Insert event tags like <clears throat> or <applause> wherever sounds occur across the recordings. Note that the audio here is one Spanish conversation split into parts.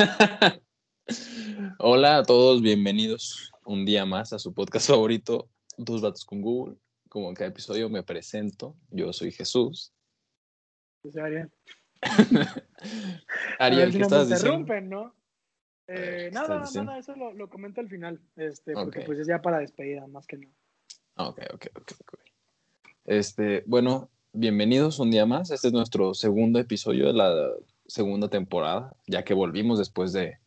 <laughs> Hola a todos, bienvenidos un día más a su podcast favorito, Dos Vatos con Google. Como en cada episodio me presento, yo soy Jesús. Yo soy Ariel. <laughs> Ariel, si ¿qué no estás me diciendo? interrumpen, ¿no? Eh, ¿qué nada, nada, eso lo, lo comento al final, este, porque pues es ya para despedida, más que nada. Ok, ok, ok, ok. Este, bueno, bienvenidos un día más. Este es nuestro segundo episodio de la segunda temporada, ya que volvimos después de,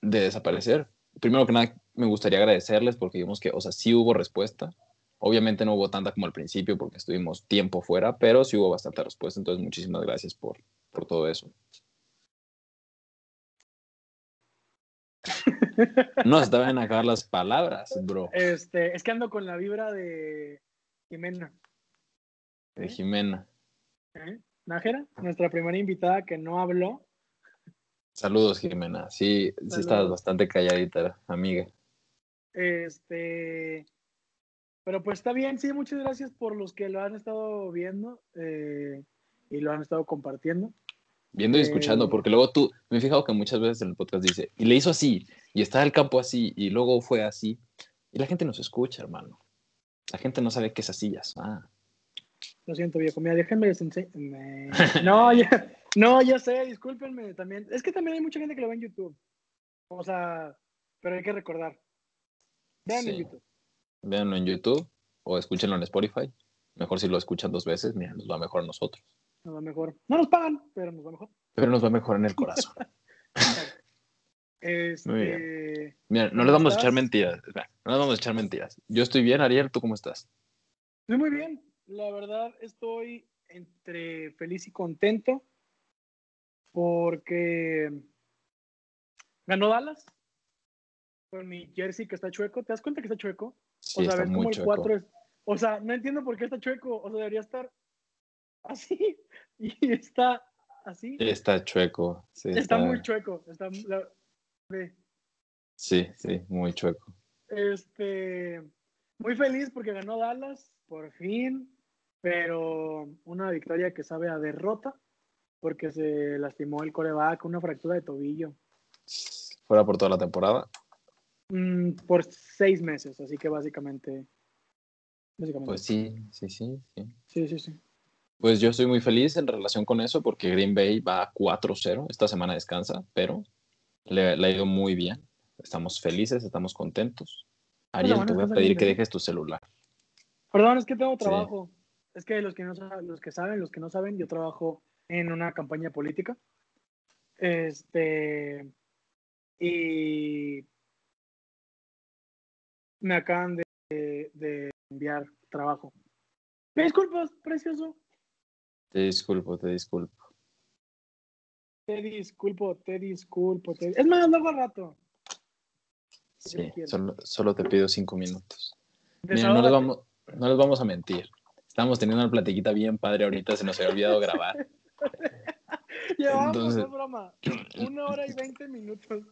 de desaparecer. Primero que nada, me gustaría agradecerles porque vimos que, o sea, sí hubo respuesta. Obviamente no hubo tanta como al principio porque estuvimos tiempo fuera, pero sí hubo bastante respuesta. Entonces, muchísimas gracias por, por todo eso. No se te van a acabar las palabras, bro, Este, es que ando con la vibra de Jimena. de Jimena. ¿eh? Nájera, nuestra primera invitada que no habló. Saludos, Jimena. Sí, sí estás Saludos. bastante calladita, amiga. Este, pero pues está bien, sí, muchas gracias por los que lo han estado viendo eh, y lo han estado compartiendo. Viendo y escuchando, Eh. porque luego tú, me he fijado que muchas veces en el podcast dice, y le hizo así, y está el campo así, y luego fue así, y la gente no se escucha, hermano. La gente no sabe qué es así, ya ah. Lo siento, viejo. Mira, déjenme les ense- me- <laughs> No, ya, no, ya sé, discúlpenme también. Es que también hay mucha gente que lo ve en YouTube. O sea, pero hay que recordar. Vean en. YouTube. Véanlo en YouTube o escúchenlo en Spotify. Mejor si lo escuchan dos veces, mira, nos va mejor a nosotros. Nos va mejor. No nos pagan, pero nos va mejor. Pero nos va mejor en el corazón. <laughs> Este, Muy Mira, no ¿Cómo les vamos a echar mentiras. No les vamos a echar mentiras. Yo estoy bien, Ariel, ¿tú cómo estás? Estoy muy bien. La verdad, estoy entre feliz y contento porque ganó Dallas con mi jersey que está chueco. ¿Te das cuenta que está chueco? Sí, o sea, está ves como muy el chueco. 4 es. O sea, no entiendo por qué está chueco. O sea, debería estar así. <laughs> Y está así. Está chueco. sí, está, muy chueco. Está. Sí, sí, muy chueco. este, muy feliz porque ganó Dallas, por fin. Pero una victoria que sabe a derrota porque se lastimó el coreback, una fractura de tobillo. Fuera por toda la temporada. Mm, por seis meses, así que básicamente. básicamente. Pues sí, sí, sí, sí. Sí, sí, sí. Pues yo estoy muy feliz en relación con eso porque Green Bay va 4-0. Esta semana descansa, pero le, le ha ido muy bien. Estamos felices, estamos contentos. Ariel, te voy a pedir que dejes tu celular. Perdón, es que tengo trabajo. Es que los que no los que saben, los que no saben, yo trabajo en una campaña política. Este y me acaban de, de enviar trabajo. ¿Me disculpas, precioso? Te disculpo, te disculpo. Te disculpo, te disculpo. te- Es más, luego al rato. Sí, solo, solo te pido cinco minutos. Mira, no les, vamos, no les vamos a mentir. Estamos teniendo una platiquita bien padre ahorita, se nos había olvidado grabar. <laughs> Llevamos, Entonces- es broma, <laughs> una hora y veinte minutos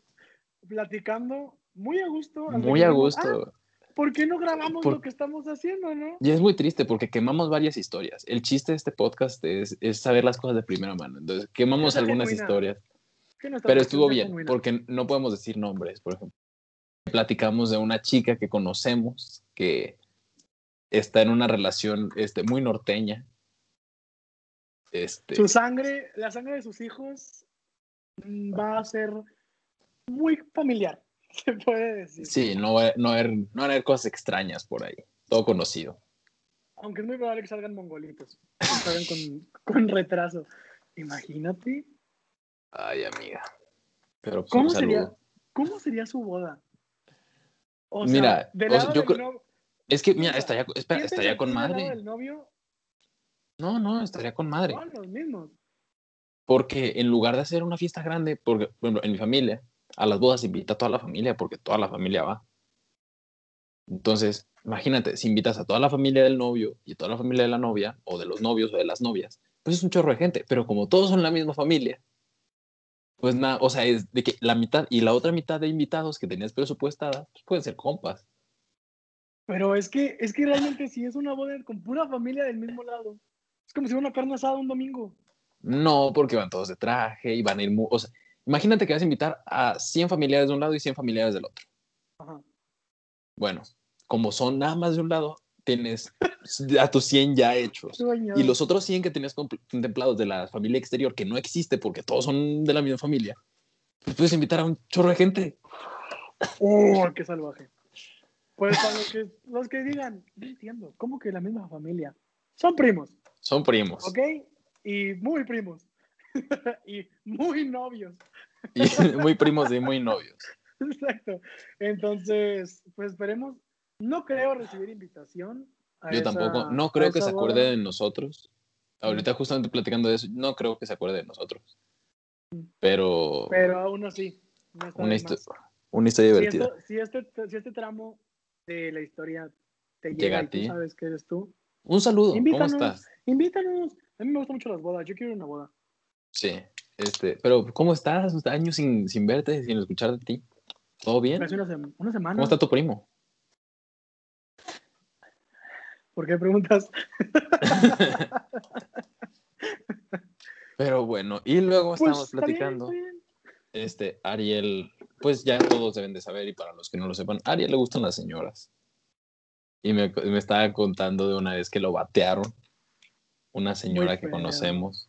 platicando muy a gusto. Muy a dijimos, "Ah, gusto. ¿Por qué no grabamos Por- lo que estamos haciendo, no? Y es muy triste porque quemamos varias historias. El chiste de este podcast es, es saber las cosas de primera mano. Entonces, quemamos Esa algunas genuina. historias. Pero estuvo bien, genuina. porque no podemos decir nombres, por ejemplo. Platicamos de una chica que conocemos que está en una relación este, muy norteña. Este, Su sangre, la sangre de sus hijos mm, va a ser muy familiar, <laughs> se puede decir. sí, no va, no, va a haber, no va a haber cosas extrañas por ahí. Todo conocido. Aunque es muy probable que salgan mongolitos, que salgan con, con retraso. Imagínate, Ay, amiga. Pero pues, ¿cómo sería. ¿cómo sería su boda? O Mira, del o sea, lado yo creo- no- Es que, mira, estaría, espera, ¿quién estaría con madre. novio? No, no, estaría con madre. Son los mismos. Porque en lugar de hacer una fiesta grande, porque, por ejemplo, en mi familia, a las bodas se invita a toda la familia porque toda la familia va. Entonces, imagínate, si invitas a toda la familia del novio y toda la familia de la novia, o de los novios o de las novias, pues es un chorro de gente, pero como todos son la misma familia, pues nada, o sea, es de que la mitad y la otra mitad de invitados que tenías presupuestada, pues pueden ser compas. Pero es que, es que realmente si es una boda con pura familia del mismo lado. Es como si fuera una carne asada un domingo. No, porque van todos de traje y van a ir, mu- o sea, imagínate que vas a invitar a 100 familiares de un lado y 100 familiares del otro. Ajá. Bueno, como son nada más de un lado, tienes a tus 100 ya hechos. Sueño. Y los otros 100 que tenías contemplados de la familia exterior, que no existe porque todos son de la misma familia, pues puedes invitar a un chorro de gente. ¡Oh, qué salvaje! Pues para los que, los que digan, no entiendo, ¿cómo que la misma familia? Son primos, Son primos. ¿ok? Y muy primos. <laughs> y muy novios. Y <laughs> muy primos y muy novios. <laughs> Exacto. Entonces, pues esperemos. No creo recibir invitación. Yo esa- tampoco, no creo que se acuerde boda. de nosotros. Ahorita justamente platicando de eso, no creo que se acuerde de nosotros. Pero, Pero aún así, no una, histo- más. una historia Si, divertida. si este, si este tramo de la historia te Llega llega, a y tú ti. sabes que eres tú, Un saludo, ¿cómo Invítanos. estás? invítanos. A mí me gustan mucho las bodas. Yo quiero una boda. Sí, este, pero ¿cómo estás? Años sin, sin verte, sin escuchar de ti. ¿Todo bien? Hace una, sem- una semana. ¿Cómo está tu primo? ¿Por qué preguntas? <laughs> Pero bueno, y luego Pues, bien, platicando. bien. Este, Ariel, pues ya todos deben de saber, y para los que no lo sepan, a Ariel le gustan las señoras. Y me, me estaba contando de una vez que lo batearon. Una señora que conocemos.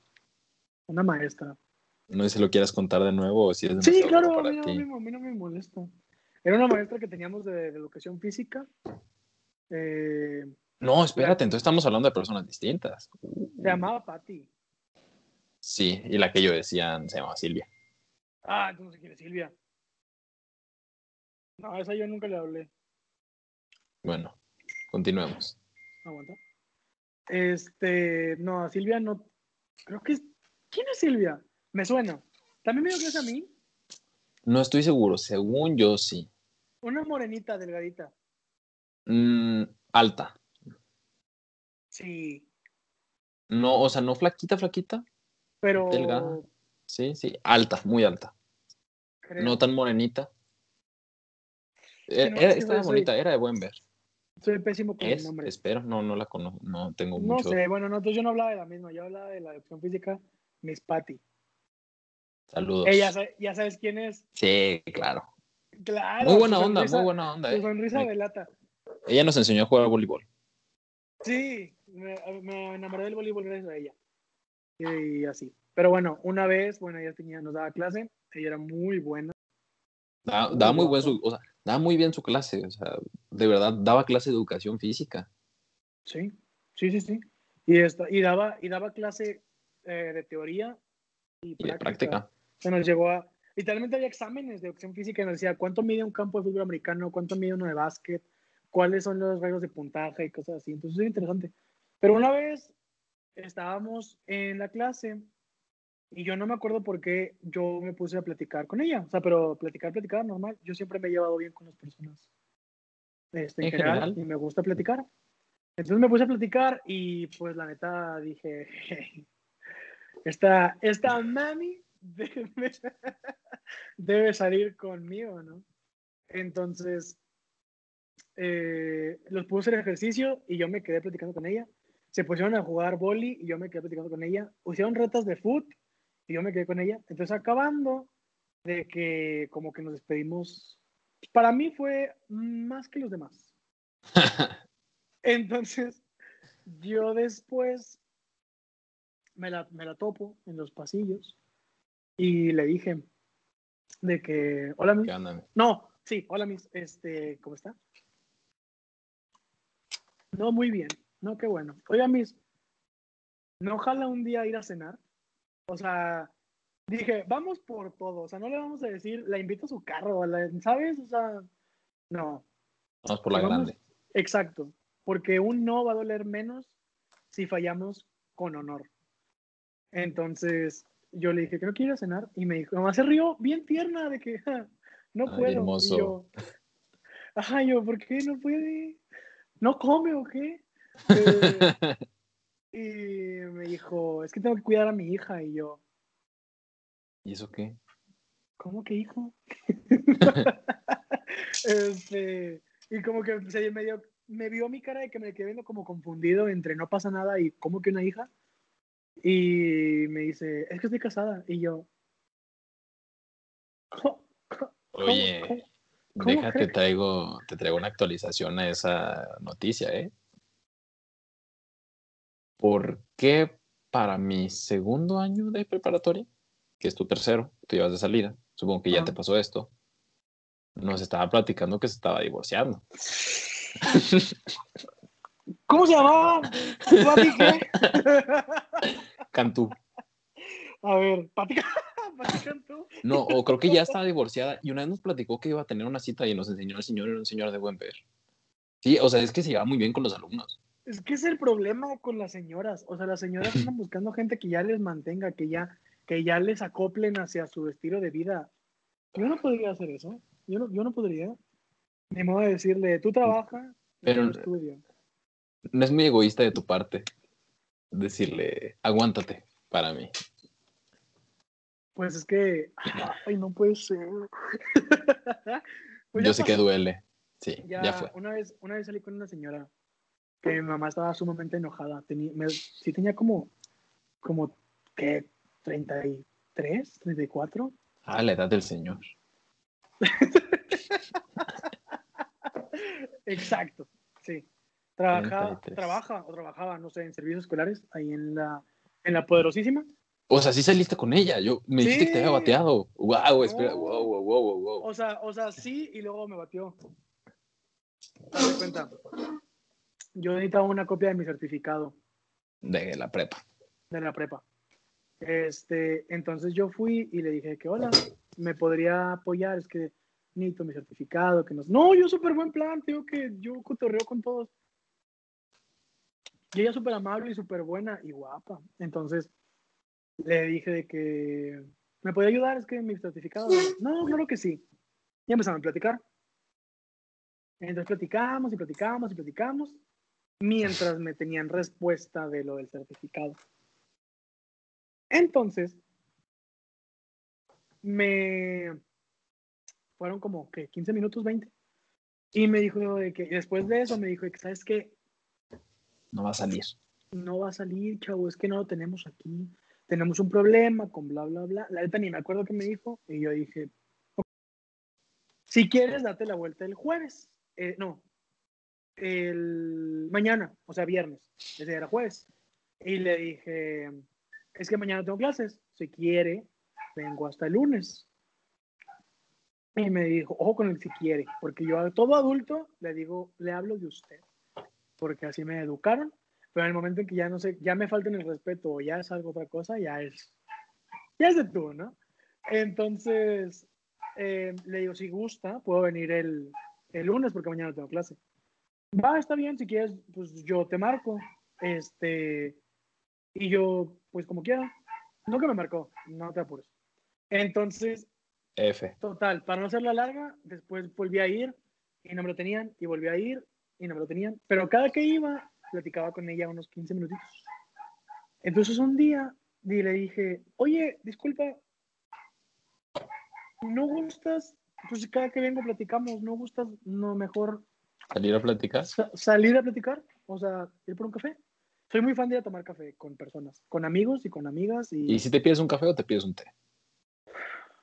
Una maestra. No sé si lo quieras contar de nuevo o si es Sí, claro, duro a para mí, no, a ti. mí a mí no me molesta. Era una maestra que teníamos de, de educación física. Eh, No, espérate, entonces estamos hablando de personas distintas. se llamaba Patty. Sí, y la que yo decía se llamaba Silvia. Ah, tú no sé quién es Silvia. No, esa yo nunca le hablé. Bueno, continuemos. Aguanta. Este, no, a Silvia no. Creo que es. ¿Quién es Silvia? Me suena. ¿También me dio clase a mí? No estoy seguro, según yo sí. Una morenita, delgadita. Mm, alta. Sí, No, o sea, no flaquita, flaquita. pero. Delgada. Sí, sí, alta, muy alta. creo- No tan morenita. Eh, no, era- estaba soy- bonita, era de buen ver. Soy pésimo con el Es, nombre. espero, no, no la conozco, no tengo No mucho. sé, bueno, no, entonces yo no hablaba de la misma, yo hablaba de la educación física, Miss Patty. Saludos. Ella, ya sabes quién es. Sí, claro. Claro. Muy buena su onda, sonrisa- muy buena onda. Su eh. sonrisa Me- delata. Ella nos enseñó a jugar voleibol. Sí, me, me enamoré del voleibol gracias a ella. Y, así. Pero bueno, una vez, bueno, ella tenía, nos daba clase, ella era muy buena. Daba muy buen su, o sea, daba muy bien su clase, o sea, de verdad daba clase de educación física. Sí, sí, sí, sí. Y, esta, y, daba, y daba clase eh, de teoría y Y práctica. de práctica. Se nos llegó a. Literalmente había exámenes de educación física y nos decía cuánto mide un campo de fútbol americano, cuánto mide uno de básquet, cuáles son los reglas de puntaje y cosas así. Entonces es interesante. Pero una vez estábamos en la clase y yo no me acuerdo por qué yo me puse a platicar con ella. O sea, pero platicar, platicar, normal. Yo siempre me he llevado bien con las personas. Este, en, En general, general. y me gusta platicar. Entonces me puse a platicar y pues la neta dije, <laughs> esta, esta mami debe, <laughs> debe salir conmigo, ¿no? Entonces, eh, los puse hacer ejercicio y yo me quedé platicando con ella. Se pusieron a jugar boli y yo me quedé platicando con ella. Hicieron retas de foot y yo me quedé con ella. Entonces, acabando de que como que nos despedimos, para mí fue más que los demás. <laughs> Entonces, yo después me la, me la topo en los pasillos y le dije de que, hola, Miss. ¿Qué onda? No, sí, hola, Miss. Este, ¿cómo está? No, muy bien. No, qué bueno. Oiga, Miss, ¿no jala un día ir a cenar? O sea, dije, vamos por todo. O sea, no le vamos a decir, la invito a su carro, ¿sabes? O sea, no. Vamos por la Vamos- grande. Exacto, porque un no va a doler menos si fallamos con honor. Entonces, yo le dije que no quiero ir a cenar y me dijo, mamá se rió bien tierna de que "Ja, no Ay, puedo. hermoso. Y yo, ajá, yo, ¿por qué no puede? ¿No come o qué? <laughs> Eh, y me dijo, es que tengo que cuidar a mi hija. Y yo, ¿Y eso qué? ¿cómo que hijo? <laughs> este, y como que se me, dio, me vio mi cara de que me quedé viendo como confundido entre no pasa nada y ¿cómo que una hija? Y me dice, es que estoy casada. Y yo, Oye, ¿Cómo déjate, traigo, te traigo una actualización a esa noticia, ¿eh? ¿Por qué para mi segundo año de preparatoria, que es tu tercero, tú llevas de salida, supongo que ya te pasó esto, nos estaba platicando que se estaba divorciando. <laughs> ¿Cómo se llamaba? ¿Pati qué? <laughs> Cantú. A ver, Pati, <laughs> Pati Cantú. No, o creo que ya estaba divorciada y una vez nos platicó que iba a tener una cita y nos enseñó el señor, era un señor de buen ver. Sí, o sea, es que se lleva muy bien con los alumnos. Es que es el problema con las señoras. O sea, las señoras andan <clears throat> buscando gente que ya les mantenga, que ya, que ya les acoplen hacia su estilo de vida. Yo no podría hacer eso. Yo no, yo no podría. Ni modo de decirle, tú trabaja, Pero- yo estudio. No es muy egoísta de tu parte decirle, aguántate para mí. Pues es que, <clears throat> ay, no puede ser. <laughs> Pues Yo sé que duele. Sí, Ya, ya, fue. Una vez, una vez salí con una señora que mi mamá estaba sumamente enojada. Tenía, me- sí tenía como, como, ¿qué? ¿33? ¿34? Ah, la edad del señor. <laughs> Exacto, sí. Trabajaba, 33. trabaja o trabajaba, no sé, en servicios escolares, ahí en la, en la poderosísima. O sea, sí saliste con ella. Yo me dijiste que te había bateado. Wow, espera, No. wow, wow, wow, wow, wow. O sea, o sea, sí, y luego me batió. De cuenta. Yo necesitaba una copia de mi certificado. De la prepa. de la prepa. Este, entonces yo fui y le dije que hola, me podría apoyar, es que necesito mi certificado, que no. No, yo súper buen plan, digo que yo cotorreo con todos. Y ella súper amable y súper buena y guapa. Entonces le dije de que me podía ayudar, es que mi certificado. No, claro que sí. Y empezaron a platicar. Entonces platicamos y platicamos y platicamos mientras me tenían respuesta de lo del certificado. Entonces, me fueron como que 15 minutos, 20. Y me dijo de que después de eso me dijo que, ¿sabes qué? No va a salir. No va a salir, chavo, es que no lo tenemos aquí. Tenemos un problema con bla, bla, bla. La neta ni me acuerdo qué me dijo. Y yo dije, "Ok. si quieres, date la vuelta el jueves. Eh, no, el mañana, o sea, viernes. Día era jueves. Y le dije, es que mañana tengo clases. Si quiere, vengo hasta el lunes. Y me dijo, ojo con el si quiere, porque yo a todo adulto le digo, le hablo de usted, porque así me educaron. Pero en el momento en que ya no sé, ya me falta el respeto o ya es algo otra cosa, ya es, ya es de tú, ¿no? Entonces, eh, le digo, si gusta, puedo venir el, el lunes porque mañana tengo clase. Va, está bien, si quieres, pues yo te marco. Este, y yo, pues como quiera. Que me marcó, no te apures. Entonces, F. total, para no hacerla larga, después volví a ir y no me lo tenían, y volví a ir y no me lo tenían. Pero cada que iba, platicaba con ella unos 15 minutitos. Entonces un día y le dije, oye, disculpa, ¿no gustas? Pues cada que vengo platicamos, ¿no gustas? No, mejor ¿Salir a platicar? sa- salir a platicar, o sea, ir por un café. Soy muy fan de ir a tomar café con personas, con amigos y con amigas y, ¿Y si te pides un café o te pides un té?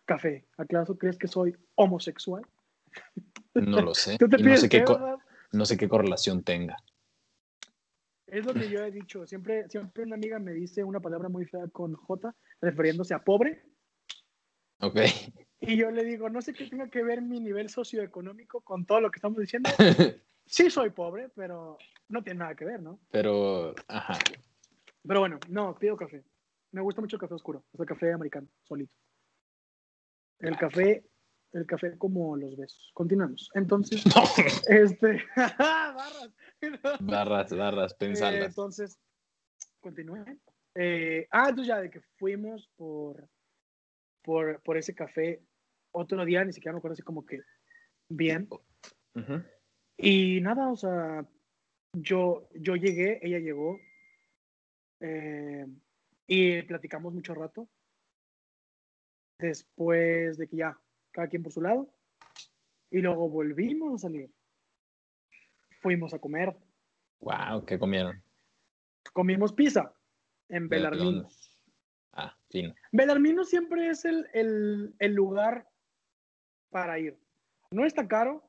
café. ¿Acaso crees que soy homosexual? No lo sé. <laughs> Tú te Y no pides sé, qué no sé qué correlación tenga. Es lo que yo he dicho. Siempre, siempre una amiga me dice una palabra muy fea con J, refiriéndose a pobre. Ok. Y yo le digo, no sé qué tenga que ver mi nivel socioeconómico con todo lo que estamos diciendo. <laughs> Sí soy pobre, pero no tiene nada que ver, ¿no? Pero, ajá. Pero bueno, no, pido café. Me gusta mucho el café oscuro, o sea, café americano, solito. El café, el café como los besos. Continuamos. Entonces, <laughs> este, <laughs> barras. barras, barras, Eh, pensalas. entonces, continúe. Eh, ah, entonces ya de que fuimos por, por, por ese café otro día, ni siquiera me acuerdo así como que bien. Ujú. Y nada, o sea, yo, yo llegué, ella llegó, eh, y platicamos mucho rato. Después de que ya, cada quien por su lado, y luego volvimos a salir. Fuimos a comer, Wow, ¿qué comieron? comimos pizza en ¿De Belarmino. Ah, fino. Belarmino siempre es el, el, el lugar para ir. No está caro,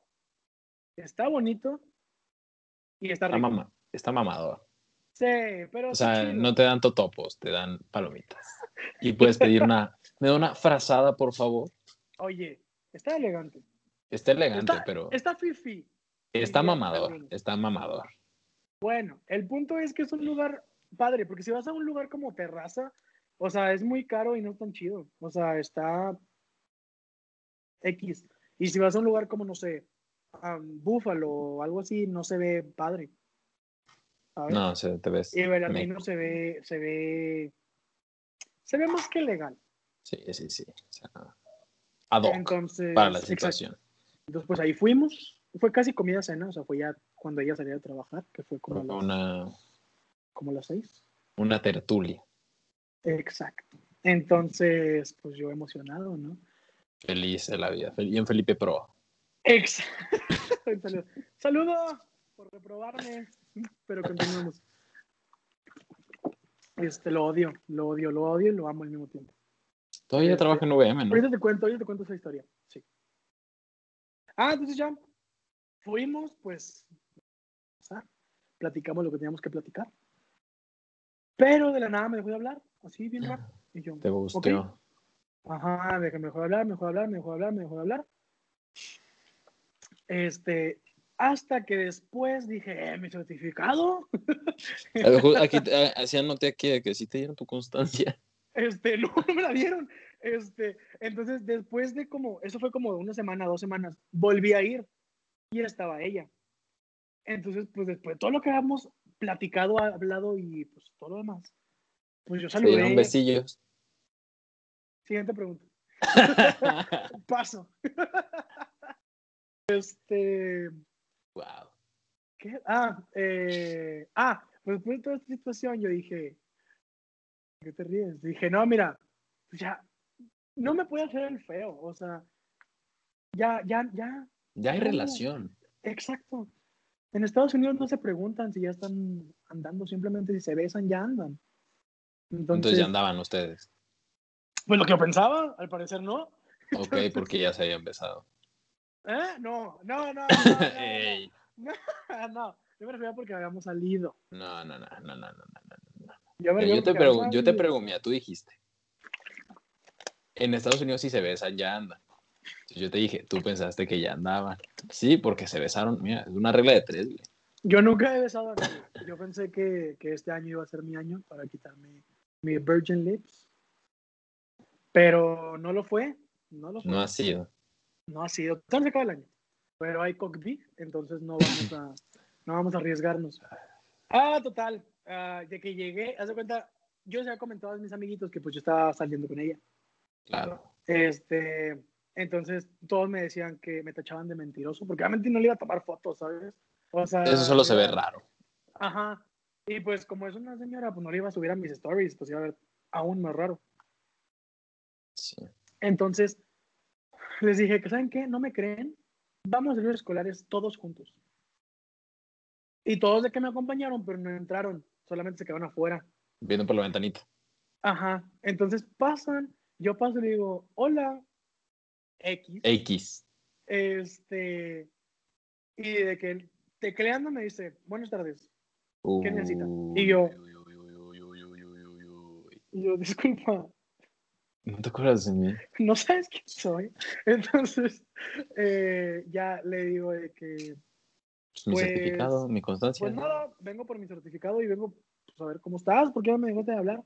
está bonito y está Está, rico. mama- está mamador. Sí, pero O sea, chido. no te dan totopos, te dan palomitas. Y puedes pedir una, <laughs> me da una frazada, por favor. Oye, está elegante. Está elegante, Está, pero está fifi. está mamador, está mamador. Bueno, el punto es que es un lugar padre, porque si vas a un lugar como terraza, o sea, es muy caro y no es tan chido. O sea, está X. Y si vas a un lugar como, no sé, um, Búfalo o algo así, no se ve padre. ¿sabes? No, o sea, te ves. Y Berardino meco. se ve, se ve, se ve más que legal. Sí, sí, sí. O sea, ad hoc Entonces, para la exacto. situación. Entonces, pues ahí fuimos. Fue casi comida cena, o sea, fue ya cuando ella salía de trabajar, que fue como, a las, Una, como a las seis. una tertulia. Exacto. Entonces, pues yo emocionado, ¿no? Feliz de la vida. Fel- Y en Felipe Pro. Exacto. <laughs> Saludo. Saludo por reprobarme, pero continuamos. Este, lo odio, lo odio, lo odio y lo amo al mismo tiempo. Todavía Este, trabaja en VM, ¿no? Ahorita te cuento, ahorita te cuento esa historia. Sí. Ah, entonces ya fuimos, pues, platicamos lo que teníamos que platicar. Pero de la nada me dejó de hablar, así bien. Y yo, Te gustó. Ajá, de que me dejó de hablar, me dejó de hablar, me dejó de hablar, me dejó de hablar. Este, hasta que después dije, eh, mi certificado. A mejor Aquí, así anoté aquí de que sí te dieron tu constancia. Este, <laughs> no, no me la dieron. Este, entonces, después de como, eso fue como una semana, dos semanas, volví a ir y estaba ella. Entonces, pues después de todo lo que habíamos platicado, hablado y pues todo lo demás, pues yo Te dieron saludé. besillos. Siguiente pregunta. <laughs> Paso. <laughs> Este, wow. ¿qué? Ah, eh, ah, pues después de toda esta situación yo dije, ¿qué te ríes? Dije, no, mira, pues ya, no me puede hacer el feo, o sea, ya, ya, ya, Ya hay relación. exacto. En Estados Unidos no se preguntan si ya están andando, simplemente si se besan, ya andan. Entonces, Entonces ya andaban ustedes. Pues lo que yo pensaba, al parecer no. Ok, porque ya se habían besado. ¿Eh? No, no, no, no, no, no, Ey. no, no, yo me refería porque habíamos salido. No, no, no, no, no, no, no, no. Yo, me Yo te, porque habíamos pregu- yo te mira, tú dijiste. En Estados Unidos si se besan, ya andan. Yo te dije, tú pensaste que ya andaban. Sí, porque se besaron. Mira, es una regla de tres. güey. Yo nunca he besado a nadie. Yo pensé que, que este año iba a ser mi año para quitarme mi Virgin Lips. Pero no lo fue. No lo fue. No ha sido. No ha sido. Se acaba el año. Pero hay cockpit, entonces no vamos a, no vamos a arriesgarnos. Ah, total. ah, de que llegué, haz de cuenta, yo se había comentado a mis amiguitos que pues yo estaba saliendo con ella. Claro. Este, entonces todos me decían que me tachaban de mentiroso, porque obviamente no le iba a tomar fotos, ¿sabes? O sea, Eso solo se ve raro. Ajá. Y pues como es una señora, pues no le iba a subir a mis stories, pues iba a ver aún más raro. Entonces, les dije que, ¿saben qué? ¿No me creen? Vamos a los escolares todos juntos. Y todos de que me acompañaron, pero no entraron, solamente se quedaron afuera. Viendo por la ventanita. Ajá. Entonces pasan, yo paso y le digo, hola, X. X. Este. Y de que tecleando me dice, buenas tardes. ¿Qué necesita? Y yo. Y yo, disculpa, ¿No te acuerdas de mí? <laughs> no sabes quién soy. Entonces, eh, ya le digo de que, Pues, mi Pues- certificado, mi constancia. pues nada, vengo por mi certificado y vengo pues, a ver cómo estás, porque no me dejaste de hablar.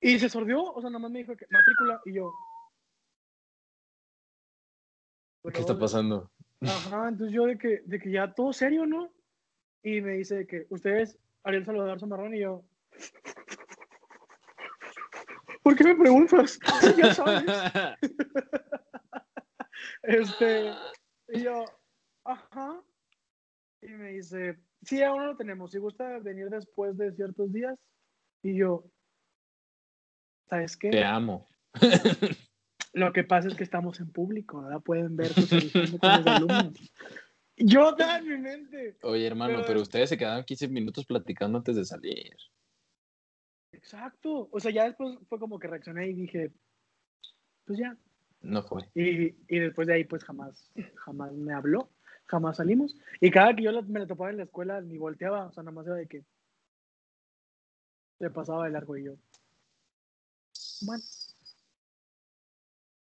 Y se sordió, o sea, nomás me dijo que matrícula y yo. ¿Qué está pasando? Ajá, entonces yo de que, de que ya todo serio, ¿no? Y me dice que ustedes, Ariel Salvador Zamarrón y yo. ¿Por qué me preguntas? <laughs> ya sabes. <laughs> Este, y yo, ajá. Y me dice, sí, aún no lo tenemos. Si gusta venir después de ciertos días. Y yo, ¿sabes qué? Te amo. <laughs> Lo que pasa es que estamos en público, ¿verdad? Pueden ver tus ediciones con los alumnos. Yo estaba en mi mente. Oye, hermano, Pero- pero ustedes se quedaron 15 minutos platicando antes de salir. Exacto. O sea, ya después fue como que reaccioné y dije, pues ya. No fue. Y, y después de ahí, pues jamás, jamás me habló, jamás salimos. Y cada que yo me la topaba en la escuela, ni volteaba, o sea, nada más era de que le pasaba de largo y yo. Bueno,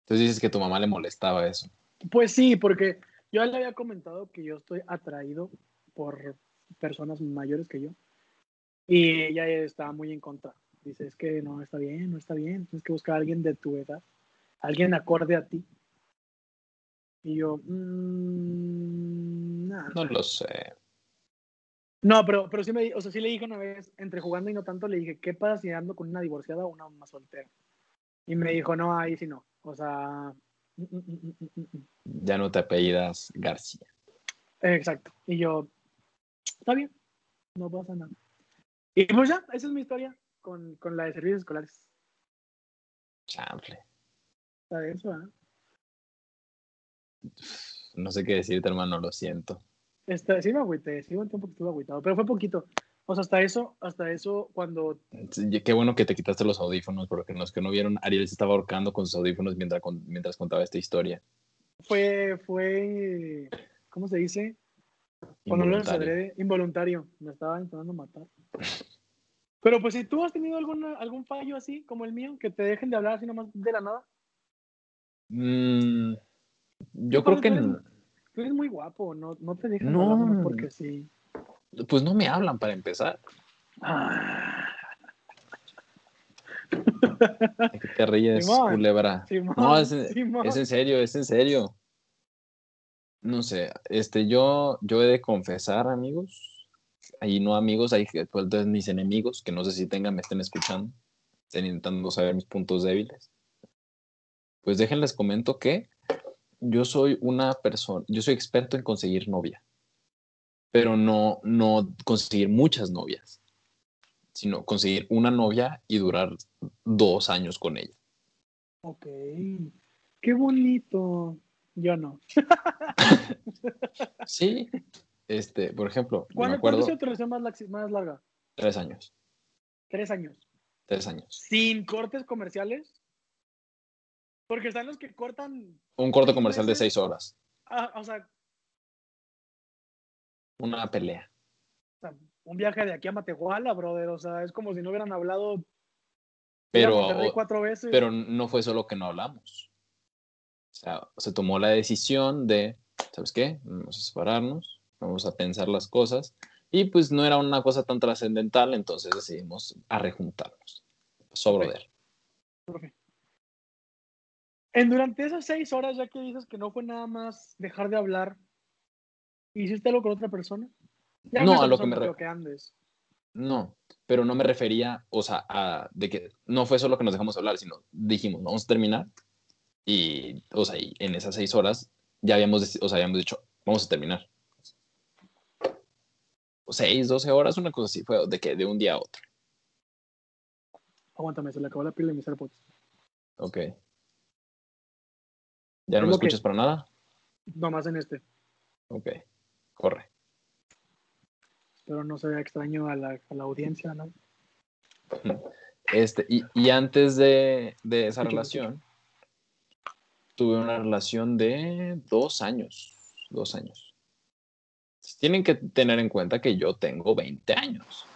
Entonces dices que tu mamá le molestaba eso. pues sí, porque yo le había comentado que yo estoy atraído por personas mayores que yo. Y ella estaba muy en contra. Dice, es que no está bien, no está bien, tienes que buscar a alguien de tu edad, alguien acorde a ti. Y yo, mmm, nah, No lo sé. No, pero, pero sí, me, o sea, sí le dije una vez, entre jugando y no tanto, le dije, ¿qué pasa si ando con una divorciada o una más soltera? Y me dijo, no, ahí sí no. O sea, mm, mm, mm. Ya no te apellidas García. exacto. Y yo, está bien, no pasa nada. Y pues ya, esa es mi historia con, con la de servicios escolares. Chanfle. Está eso, ¿eh? No sé qué decirte, hermano, lo siento. Este, sí me agüité, sí un estuve agüitado, pero fue poquito. O sea, hasta eso, hasta eso, cuando Sí, Qué bueno que te quitaste los audífonos, porque los que no vieron, Ariel se estaba ahorcando con sus audífonos mientras, mientras contaba esta historia. fue, fue, ¿cómo se dice? Cuando lo Involuntario. adrede, involuntario, me estaba intentando matar. <laughs> Pero pues si tú has tenido alguna, algún fallo así como el mío, que te dejen de hablar así nomás de la nada, Mm, yo creo que tú eres- n- tú eres muy guapo, no, no te dejan No. hablar porque sí. pues no me hablan para empezar. Ah, ¿De qué te ríes, Simón, culebra? Simón, No, es, es en serio, es en serio. No sé, este, yo, yo he de confesar, amigos, ahí no amigos, hay pues, entonces mis enemigos, que no sé si tengan, me estén escuchando, estén intentando saber mis puntos débiles. Pues déjenles comento que yo soy una persona, yo soy experto en conseguir novia, pero no, no conseguir muchas novias, sino conseguir una novia y durar dos años con ella. Ok, qué bonito. Yo no. <laughs> Sí, este, por ejemplo, ¿Cuándo, acuerdo, ¿Cuándo es tu más, más larga? tres años, Tres años. tres años. ¿Sin cortes comerciales? Porque están los que cortan, Un corto ¿Seis comercial de seis horas, ah, o sea, una pelea. O sea, un viaje de aquí a Matehuala, brother. O sea, es como si no hubieran hablado Pero, cuatro veces. pero no fue solo que no hablamos. O sea, se tomó la decisión de, ¿sabes qué? Vamos a separarnos, vamos a pensar las cosas. Y pues no era una cosa tan trascendental, entonces decidimos a rejuntarnos. Pasó, Ok. brother. Profe. En durante esas seis horas, ya que dices que no fue nada más dejar de hablar, ¿hiciste algo con otra persona? Ya No, a lo que me usando re- que andes. No, pero no me refería, o sea, a de que no fue solo que nos dejamos hablar, sino dijimos, vamos a terminar. Y, o sea, y en esas seis horas ya habíamos, o sea, habíamos dicho, vamos a terminar. O seis, doce horas, una cosa así, fue de que de un día a otro. Aguántame, se le acabó la pila de mis AirPods. Ok. ¿Ya no me que- escuchas para nada? Nomás en este. Ok, corre. Pero no se vea extraño a la, a la audiencia, ¿no? <laughs> Este, y, y antes de, de esa Escucho, relación, tuve una relación de dos años. Dos años. Tienen que tener en cuenta que yo tengo 20 años.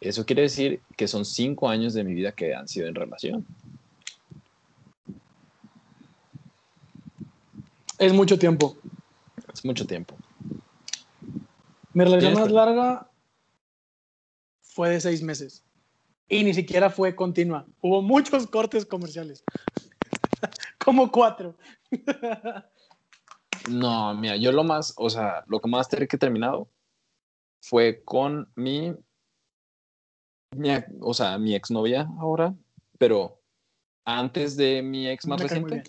Eso quiere decir que son cinco años de mi vida que han sido en relación. Es mucho tiempo. Es mucho tiempo. Mi relación más larga fue de seis meses. Y ni siquiera fue continua. Hubo muchos cortes comerciales. <laughs> Como cuatro. <laughs> No, mira, yo lo más, o sea, lo que más que he terminado fue con mi, mi o sea, mi exnovia ahora, pero antes de mi ex más reciente.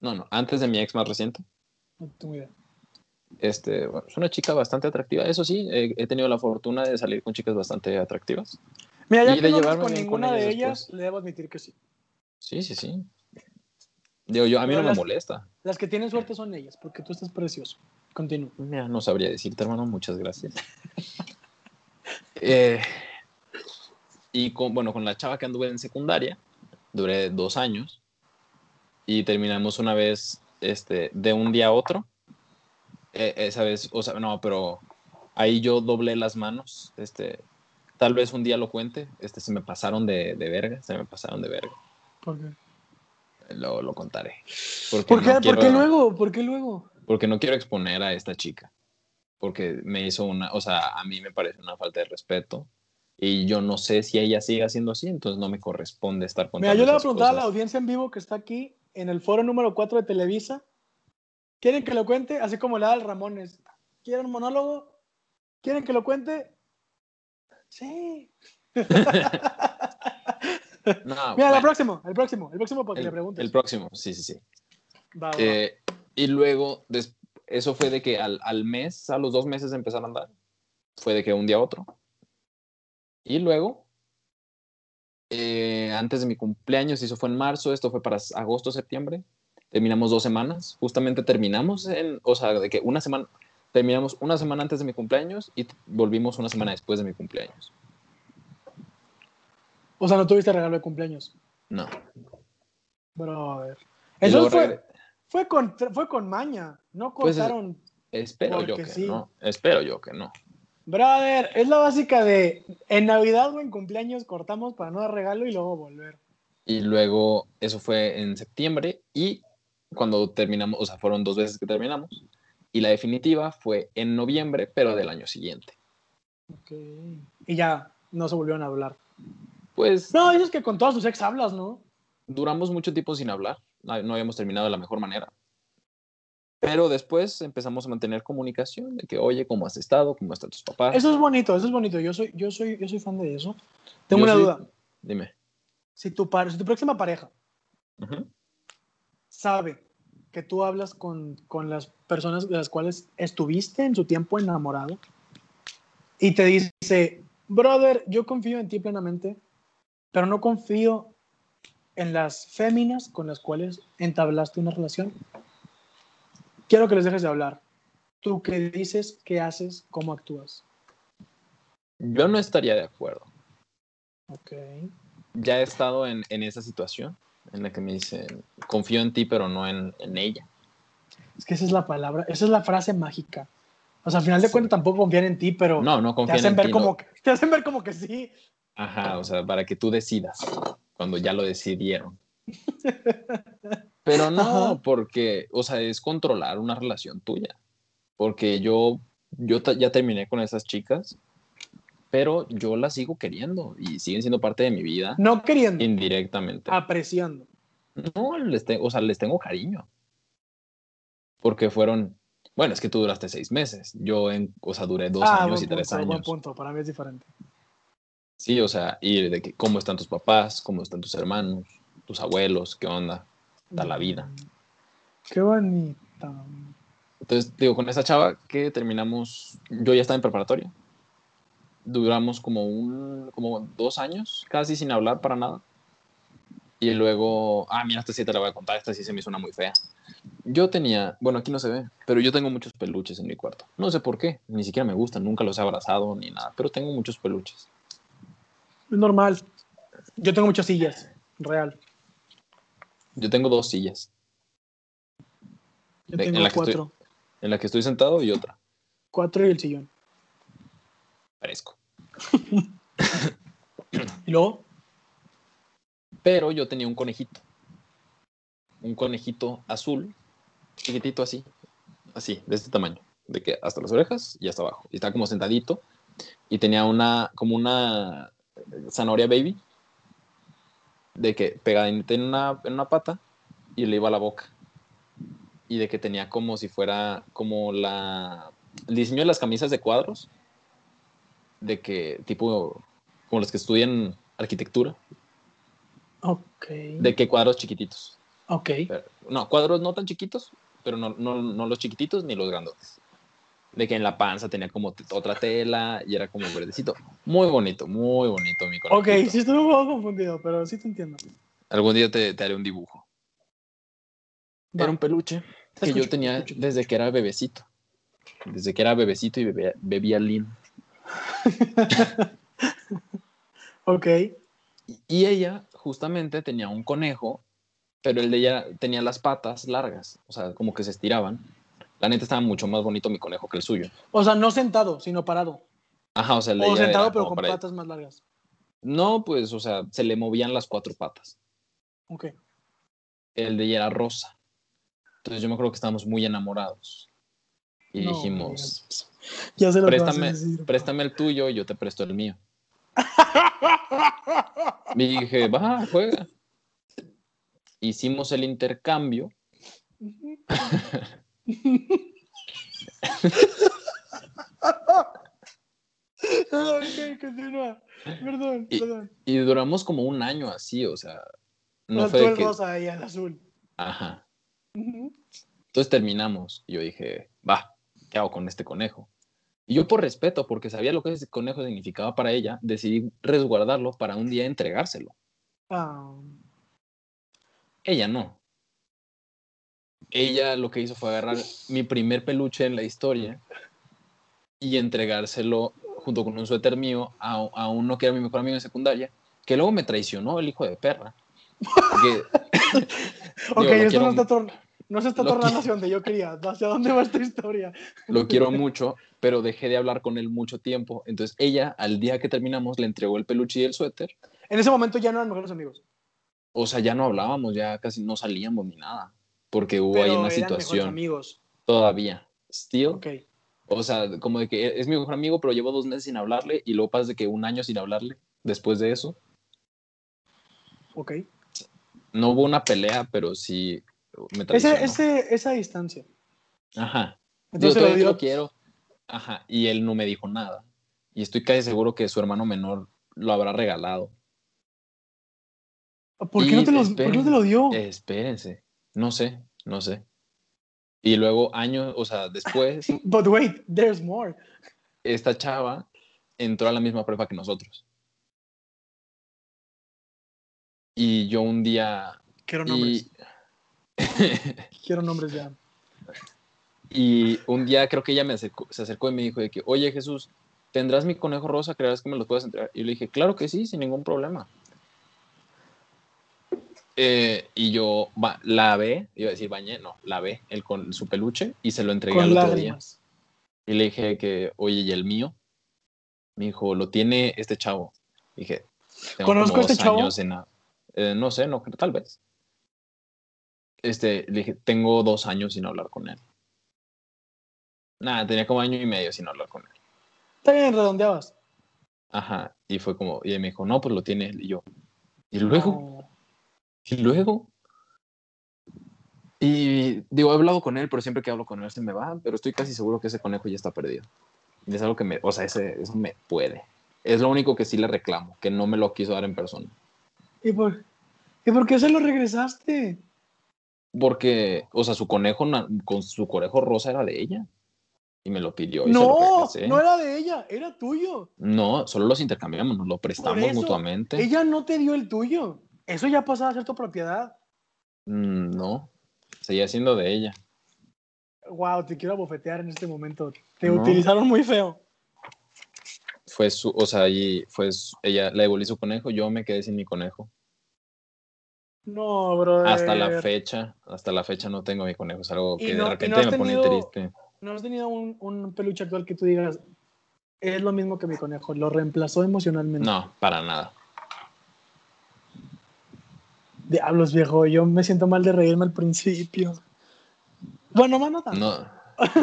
No, no, antes de mi ex más reciente. No tengo idea. Este, bueno, es una chica bastante atractiva. Eso sí, he, he tenido la fortuna de salir con chicas bastante atractivas. Mira, ya Y que de no llevarme con bien con ninguna de ellas ellas, después. le debo admitir que sí. Sí, sí, sí. Digo, yo, a mí Pero no me las- molesta. Las que tienen suerte son ellas, porque tú estás precioso. Continúa. Mira, no sabría decirte, hermano, muchas gracias. <laughs> Eh, y con, bueno, con la chava que anduve en secundaria, duré dos años. y terminamos una vez este, de un día a otro. E- esa vez, o sea, no, pero ahí yo doblé las manos. Este, tal vez un día lo cuente. Este, se me pasaron de, de verga, se me pasaron de verga. ¿Por qué? Lo, lo contaré. Porque ¿Por qué, no ¿Por qué quiero- luego? ¿Por qué luego? Porque no quiero exponer a esta chica. Porque me hizo una, o sea, a mí me parece una falta de respeto. Y yo no sé si ella sigue haciendo así, entonces no me corresponde estar contando Mira, yo le voy a preguntar a la cosas. audiencia en vivo que está aquí en el foro número 4 de Televisa. ¿Quieren que lo cuente? Así como le da al Ramones. ¿Quieren un monólogo? ¿Quieren que lo cuente? Sí. <laughs> No, Mira, el bueno, próximo, el próximo, el próximo para que le el, preguntes. el próximo, sí, sí, sí. Va. Eh, y luego, eso fue de que al, al mes, a los dos meses de empezar a andar, fue de que un día a otro. Y luego, eh, antes de mi cumpleaños, eso fue en marzo, esto fue para agosto, septiembre, terminamos dos semanas, justamente terminamos en, o sea, de que una semana, terminamos una semana antes de mi cumpleaños y volvimos una semana después de mi cumpleaños. O sea, no tuviste regalo de cumpleaños. No. Brother. Eso fue, fue, con, fue con maña. No Pues, cortaron. Espero yo que sí. no, espero yo que no. Brother, es la básica de en Navidad o en cumpleaños cortamos para no dar regalo y luego volver. Y luego, eso fue en septiembre y cuando terminamos, o sea, fueron dos veces que terminamos. Y la definitiva fue en noviembre, pero del año siguiente. Ok. Y ya no se volvieron a hablar. Pues No, dices que con todas tus ex hablas, ¿no? duramos mucho tiempo sin hablar, no, habíamos terminado de la mejor manera. Pero después empezamos a mantener comunicación de que, oye, ¿cómo has estado? ¿Cómo están tus papás? Eso es bonito, eso es bonito. Yo soy, yo soy, yo soy fan de eso. Tengo Yo una soy- duda. Dime. Si tu, par- si tu próxima pareja Ujú. sabe que tú hablas con, con las personas de las cuales estuviste en su tiempo enamorado y te dice, brother, yo confío en ti plenamente, pero no confío en las féminas con las cuales entablaste una relación. Quiero que les dejes de hablar. Tú qué dices, qué haces, cómo actúas. Yo no estaría de acuerdo. Ok. Ya he estado en, en esa situación en la que me dicen, confío en ti, pero no en, en ella. Es que esa es la palabra, esa es la frase mágica. O sea, al final de Sí. cuentas tampoco confían en ti, pero No, no te hacen en ver ti. como no. que, te hacen ver como que sí. Ajá, o sea, para que tú decidas cuando ya lo decidieron. <laughs> Pero no, Ajá. porque, o sea, es controlar una relación tuya. Porque yo, yo ya terminé con esas chicas, pero yo las sigo queriendo y siguen siendo parte de mi vida No queriendo, indirectamente. apreciando. No, les te- o sea, les tengo cariño. Porque fueron, bueno, es que tú duraste seis meses. Yo, en, o sea, duré dos ah, años buen y tres punto, buen años. punto. Para mí es diferente. Sí, o sea, y de que cómo están tus papás, cómo están tus hermanos, tus abuelos, qué onda, está la vida. Qué bonita. Entonces, digo, con esa chava que terminamos, yo ya estaba en preparatoria. Duramos como un, como dos años, casi sin hablar para nada. Y luego, ah, mira, esta sí te la voy a contar, esta sí se me hizo una muy fea. Yo tenía, bueno, aquí no se ve, pero yo tengo muchos peluches en mi cuarto. No sé por qué, ni siquiera me gustan, nunca los he abrazado ni nada, pero tengo muchos peluches. Es normal. Yo tengo muchas sillas, real. Yo tengo dos sillas, Yo De- en tengo la que estoy- cuatro. en la que estoy sentado y otra. Cuatro y el sillón. Parezco. <laughs> Y luego, Pero yo tenía un conejito. Un conejito azul, chiquitito así. Así, de este tamaño. De que hasta las orejas y hasta abajo. Y estaba como sentadito. Y tenía una, como una zanahoria baby. De que pegadita en una, en una pata y le iba a la boca. Y de que tenía como si fuera como la... El diseño de las camisas de cuadros. De que tipo... Como los que estudian arquitectura. ok. De que cuadros chiquititos. Ok. Pero- no, cuadros no tan chiquitos, pero no, no, no los chiquititos ni los grandotes. De que en la panza tenía como otra tela y era como verdecito. Muy bonito, muy bonito mi Ok, conejito. sí estuve un poco confundido, pero sí te entiendo. Algún día te, te haré un dibujo. Va. Era un peluche Te que yo tenía escucho. desde que era bebecito. Desde que era bebecito y bebía, bebía lean. <laughs> Ok. Y- Y ella justamente tenía un conejo pero el de ella tenía las patas largas, o sea, como que se estiraban. La neta estaba mucho más bonito mi conejo que el suyo. O sea, no sentado, sino parado. Ajá, o sea, el de O ella sentado, era pero como con para- patas más largas. No, pues, o sea, se le movían las cuatro patas. Ok. El de ella era rosa. Entonces yo me acuerdo que estábamos muy enamorados. Y No, dijimos, Ya sé lo que vas a préstame, decir. préstame el tuyo y yo te presto el mío. Y dije, va, juega. Hicimos el intercambio. <laughs> <laughs> continúa. Perdón, Y- perdón. Y duramos como un año así, o sea, no No, fue tú el que... rosa y el azul. Ajá. Entonces terminamos. Y yo dije, va, ¿qué hago con este conejo? Y yo por respeto, porque sabía lo que ese conejo significaba para ella, decidí resguardarlo para un día entregárselo. Ah, Ella no. Ella lo que hizo fue agarrar mi primer peluche en la historia y entregárselo junto con un suéter mío a, a uno que era mi mejor amigo en secundaria, que luego me traicionó el hijo de perra. Porque- <laughs> ok, Digo, esto no, está tor- no se está tornando hacia donde yo quería. ¿Hacia dónde va esta historia? lo quiero mucho, pero dejé de hablar con él mucho tiempo. Entonces ella, al día que terminamos, le entregó el peluche y el suéter. En ese momento ya no eran mejores amigos. O sea, ya no hablábamos, ya casi no salíamos ni nada, porque hubo Pero ahí una eran situación amigos. todavía. Still, Ok. o sea, como de que es mi mejor amigo, pero llevo dos meses sin hablarle y luego pasa de que un año sin hablarle después de eso. Ok. No hubo una pelea, pero sí me Ese, ese, esa distancia. Ajá. Digo, Entonces lo dio. lo quiero. Ajá. Y él no me dijo nada. Y estoy casi seguro que su hermano menor lo habrá regalado. ¿Por qué, no te lo, ¿Por qué no te lo dio? Espérense. No sé, no sé. Y luego años, o sea, después, <laughs> But wait, there's more. esta chava entró a la misma prepa que nosotros. Y yo un día... Quiero nombres. Y, <laughs> Quiero nombres ya. y un día creo que ella me acercó- se acercó y me dijo de que, oye Jesús, ¿tendrás mi conejo rosa? ¿Creerás que me los puedes entregar? Y yo le dije, claro que sí, sin ningún problema. Eh, y yo va, lavé, iba a decir bañé, no, lavé el con su peluche y se lo entregué al otro día. lágrimas. Y le dije que, oye, ¿y el mío? Me dijo, lo tiene este chavo. Dije, tengo ¿Conozco como a este chavo? en la- eh, no sé, no, tal vez. Este, le dije, tengo dos años sin hablar con él. Nada, tenía como año y medio sin hablar con él. Está bien, redondeabas. Ajá, y fue como, y él me dijo, no, pues lo tiene él. Y yo, ¿y luego? No. ¿Y luego? Y digo, he hablado con él, pero siempre que hablo con él se me va, pero estoy casi seguro que ese conejo ya está perdido. Y es algo que me, o sea, ese, eso me puede. Es lo único que sí le reclamo, que no me lo quiso dar en persona. ¿Y por, ¿Y por qué se lo regresaste? Porque, o sea, su conejo, con su conejo rosa era de ella. Y me lo pidió y se lo No, no era de ella, era tuyo. No, solo los intercambiamos, nos lo prestamos eso, mutuamente. Ella no te dio el tuyo. Eso ya pasaba a ser tu propiedad. Mm, No, seguía siendo de ella. Wow, te quiero bofetear en este momento. Te No. utilizaron muy feo. Fue su, o sea, y fue su- ella le devolví su conejo, yo me quedé sin mi conejo. No, bro. Hasta la fecha, hasta la fecha no tengo mi conejo, es algo que no- de repente no me pone triste. ¿No has tenido un, un peluche actual que tú digas, es lo mismo que mi conejo, lo reemplazó emocionalmente? No, para nada. Diablos, viejo, yo me siento mal de reírme al principio. Bueno, más no.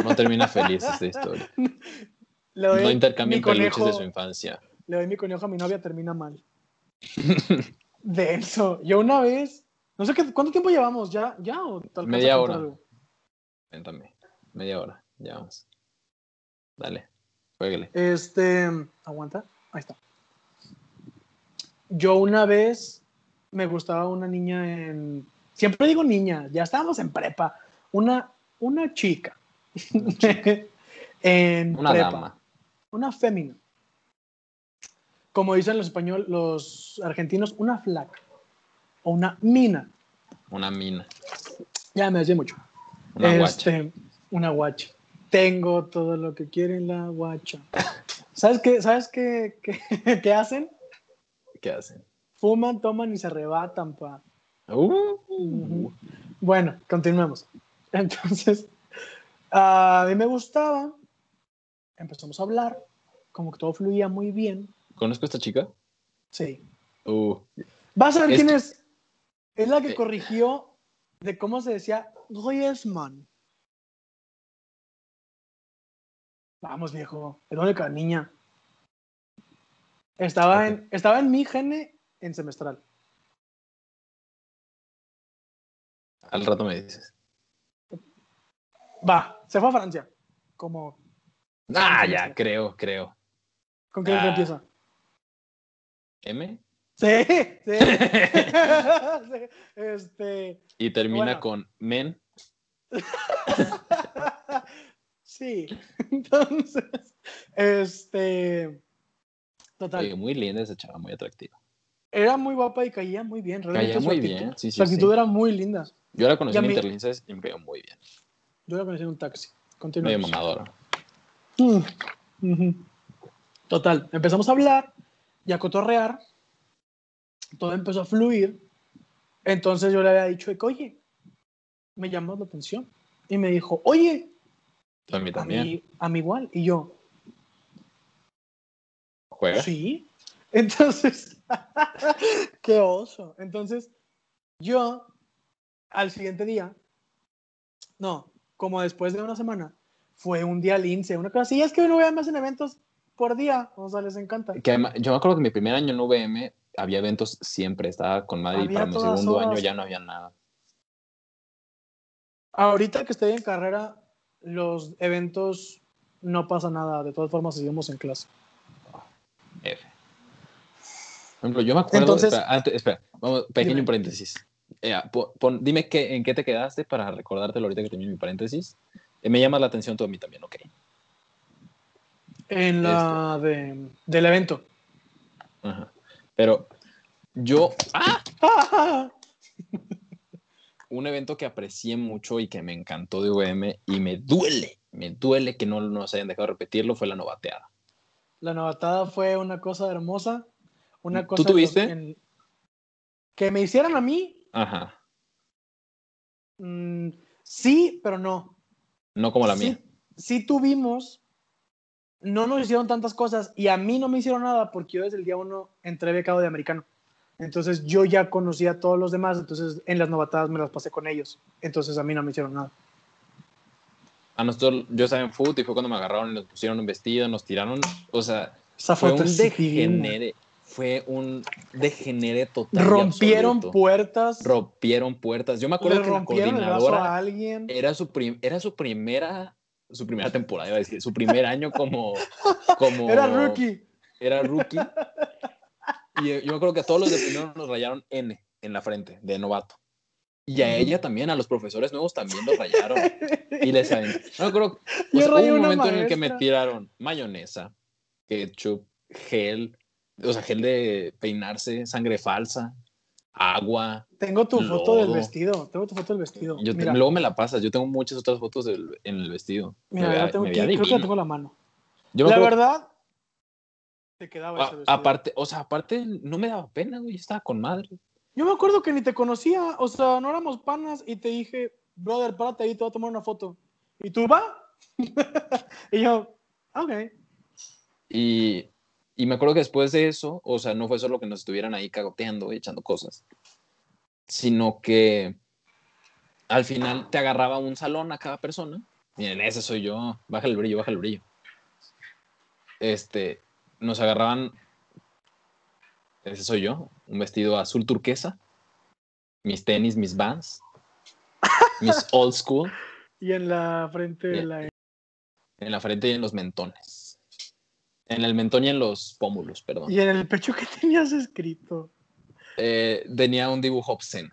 No, termina feliz esta historia. <laughs> Doy No intercambien peluches conejo- de su infancia. Le doy mi conejo a mi novia, termina mal. <laughs> Denso. Yo una vez, no sé qué, ¿cuánto tiempo llevamos? ¿Ya? ¿Ya? ¿O alcanza Media hora. Cuéntame, media hora, ya vamos. Dale, jueguele. Este, aguanta, ahí está. Yo una vez me gustaba una niña en, siempre digo niña, ya estábamos en prepa, una, una <laughs> chica. en Una prepa. dama. Una fémina. Como dicen los español, los argentinos, una flaca. O una mina. Una mina, Ya me decía mucho. una guacha. Este, Una guacha. Tengo todo lo que quiere la guacha. ¿Sabes qué, ¿sabes qué, qué, <laughs> qué hacen? ¿Qué hacen? Fuman, toman y se arrebatan, pa. Uh. Bueno, continuemos. <laughs> Entonces, a mí me gustaba, empezamos a hablar, como que todo fluía muy bien. ¿Conozco a esta chica? Sí. Uh, ¿Vas a ver Es quién que- es? Es la que Eh. corrigió de cómo se decía Griezmann. Vamos, viejo. Es la única niña. Estaba, en, estaba en mi gene en semestral. al rato me dices. Va, se fue a Francia. Como, Ah, ya, creo, creo. ¿Con qué Ah. empieza? M. Sí, sí. <laughs> Sí, Este. Y termina Bueno. con men. Sí. <laughs> Entonces, este. Total. Oye, muy linda esa chava, muy atractiva. Era muy guapa y caía muy bien. Realmente Caía muy actitud- bien, sí, sí, Su actitud sí. era muy linda. Yo la conocí en mí- Interlinces y me cayó muy bien. Yo la conocí en un taxi. Medio Continuamos. mamadora. Mm. Total, empezamos a hablar y a cotorrear. Todo empezó a fluir. Entonces yo le había dicho, oye, me llamó la atención. Y me dijo, oye, A mí a también. mí, a mí igual. Y yo, ¿Juega? sí. Entonces, <laughs> qué oso. Entonces, yo, al siguiente día, no, como después de una semana, fue un día lince, una cosa así. Es que no vean más en eventos por día. O sea, les encanta. Que además- yo me acuerdo que mi primer año en VM había eventos siempre, estaba con madre y para mi segundo horas. año ya no había nada. Ahorita que estoy en carrera, los eventos no pasa nada. De todas formas, seguimos en clase. F. Por ejemplo, yo me acuerdo. Entonces- espera, antes- espera, vamos, pequeño Dime. paréntesis. Eh, pon- pon- dime qué, en qué te quedaste para recordártelo ahorita que termine mi paréntesis. Eh, me llama la atención tú a mí también, ok. En la de, del evento. Ajá. Pero yo. ¡Ah! <laughs> Un evento que aprecié mucho y que me encantó de VM y me duele, me duele que no nos hayan dejado repetirlo fue la novateada. La novatada fue una cosa hermosa. Una ¿Tú cosa en tuviste? en- que me hicieran a mí, Ajá. mm, sí, pero no. No como la sí, mía. sí tuvimos, no nos hicieron tantas cosas y a mí no me hicieron nada porque yo desde el día uno entré becado de americano. Entonces yo ya conocía a todos los demás, entonces en las novatadas me las pasé con ellos. Entonces a mí no me hicieron nada. A nosotros, yo estaba en foot y fue cuando me agarraron y nos pusieron un vestido, nos tiraron. O sea, Esa fue un degenere. Fue un degenere total. Rompieron puertas, Rompieron puertas. Yo me acuerdo que la coordinadora a alguien. era su, era su primera su primera temporada, iba a decir, su primer año como, <laughs> como Era rookie. Era rookie. Y eh, yo me acuerdo que a todos los de primero nos rayaron N en la frente, de novato. Y a Ujú. ella también, a los profesores nuevos también los rayaron. Y les No me acuerdo. o Yo sea, hubo un momento en el que me maestra. tiraron mayonesa, ketchup, gel, o sea, gel de peinarse, sangre falsa, agua. Tengo tu foto del Lodo. vestido. Tengo tu foto del vestido. Yo te- luego me la pasas, yo tengo muchas otras fotos del- en el vestido. mira, me tengo me aquí, veía creo que la tengo la mano. Yo La acuerdo- verdad, te quedaba a- ese vestido. aparte, o sea, aparte no me daba pena, güey, yo estaba con madre. Yo me acuerdo que ni te conocía, o sea, no éramos panas y te dije, brother, párate ahí, te voy a tomar una foto. Y tú, va. <laughs> y yo, ok. Y, y me acuerdo que después de eso, o sea, no fue solo que nos estuvieran ahí cagoteando y echando cosas, sino que al final te agarraba un salón a cada persona. Miren, ese soy yo, baja el brillo, baja el brillo. Este, nos agarraban, ese soy yo, un vestido azul turquesa, mis tenis, mis vans, <laughs> mis old school, Y en la frente de la... en la frente y en los mentones. En el mentón y en los pómulos, perdón. Y en el pecho que <laughs> tenías escrito. Eh, tenía un dibujo obsceno.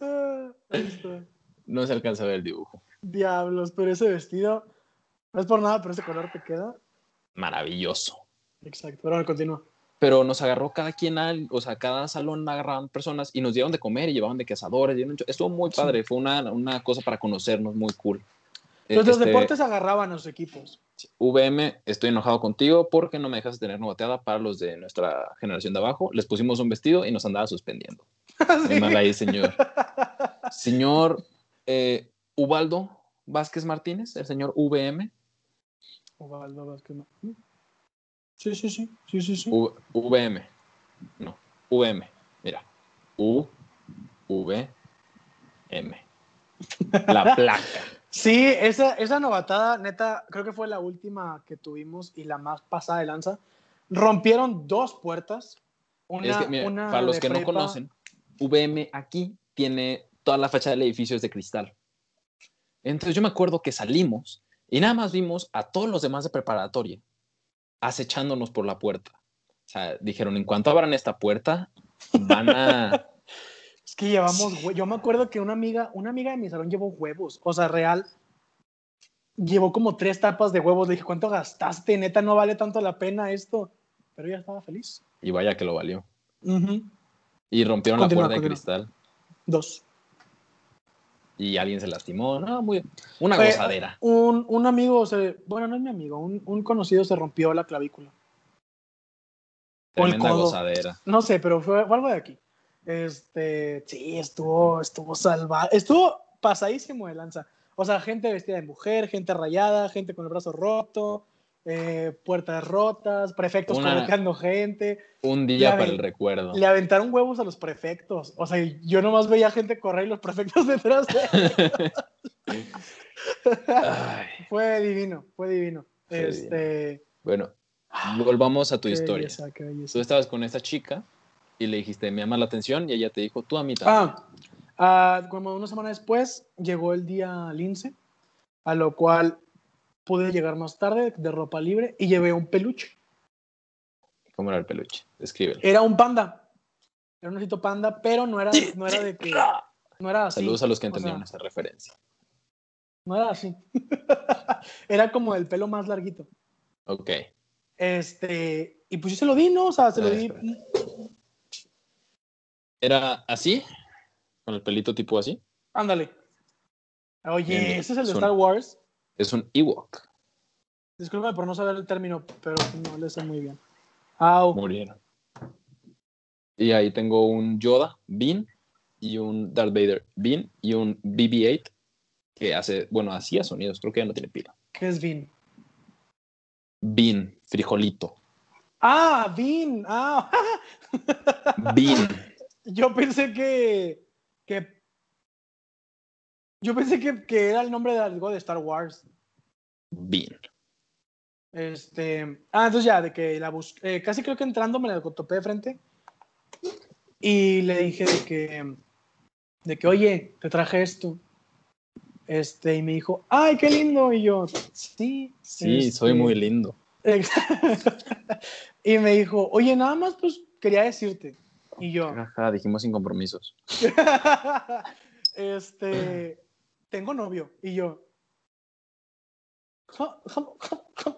Ah, ahí está. No se alcanza a ver el dibujo. Diablos, pero ese vestido, no es por nada, pero ese color te queda. Maravilloso. Exacto, pero bueno, continúa. Pero nos agarró cada quien, al, o sea, cada salón agarraban personas y nos dieron de comer y llevaban de cazadores. Estuvo muy Sí. padre. Fue una, una cosa para conocernos muy cool. Los, los Este, deportes agarraban a los equipos. VM, estoy enojado contigo porque no me dejas tener novateada para los de nuestra generación de abajo. Les pusimos un vestido y nos andaba suspendiendo. <laughs> Muy Sí. mal ahí, señor. <laughs> Señor eh, Ubaldo Vázquez Martínez, el señor VM. Ubaldo Vázquez, ¿no? Sí, sí, sí, sí, sí, sí. U- VM. No, VM. Mira. U, V, M. <laughs> La placa. Sí, esa, esa novatada, neta, creo que fue la última que tuvimos y la más pasada de lanza. Rompieron dos puertas. Una, es que, mira, una para los que no conocen, VM aquí tiene toda la fachada del edificio es de cristal. Entonces yo me acuerdo que salimos y nada más vimos a todos los demás de preparatoria acechándonos por la puerta. O sea, dijeron, en cuanto abran esta puerta, van a... Es que llevamos, hue- yo me acuerdo que una amiga, una amiga de mi salón llevó huevos, o sea, real, llevó como tres tapas de huevos. Le dije, ¿cuánto gastaste? Neta, no vale tanto la pena esto. Pero ella estaba feliz. Y vaya que lo valió. Y rompieron Continúa, la puerta de cristal Dos. y alguien se lastimó. No, muy... Una Fue- gozadera. Un, un amigo, se, bueno, no es mi amigo, un, un conocido se rompió la clavícula. Tremenda gozadera. No sé, pero fue, fue algo de aquí. Este, sí, estuvo, estuvo salvado, estuvo pasadísimo de lanza. O sea, gente vestida de mujer, gente rayada, gente con el brazo roto, eh, puertas rotas, prefectos Una- colocando gente. Un día para el recuerdo. Le aventaron huevos a los prefectos. O sea, yo nomás veía gente correr y los prefectos <laughs> detrás de <laughs> Fue divino, fue divino. Fue este. bueno, volvamos a tu historia. belleza. Tú estabas con esta chica y le dijiste, me llama la atención, y ella te dijo, tú a mí también. Ah, ah, como una semana después llegó el día lince, a lo cual pude llegar más tarde de ropa libre y llevé un peluche. ¿Cómo era el peluche? Escríbelo. Era un panda. Era un osito panda, pero no era, no era de que. No era así. Saludos a los que o entendieron sea, esa referencia. No era así. <laughs> era como el pelo más larguito. Ok. Este. Y pues yo se lo di, ¿no? O sea, se lo di. ¿Era así? ¿Con el pelito tipo así? Ándale. Oye, Bien, ese es el de Star Wars. Es un Ewok. Disculpe por no saber el término, pero no le sé muy bien. Au. Murieron. Y ahí tengo un Yoda, Bean, y un Darth Vader, Bean, y un BB-8, que hace, bueno, hacía sonidos, creo que ya no tiene pila. ¿Qué es Vin? Bean, frijolito. Ah, Vin. Ah, <laughs> Bean. Yo pensé que, que yo pensé que, que era el nombre de algo de Star Wars. Bean. Este, ah, entonces ya, de que la busqué, casi creo que entrando me la topé de frente y le dije de que, de que, oye, te traje esto. Este, y me dijo, ay, qué lindo. Y yo, sí. Sí, soy este, muy lindo. <laughs> y me dijo, oye, nada más, pues quería decirte. Y yo, Ajá, dijimos sin compromisos. <laughs> este, tengo novio. Y yo.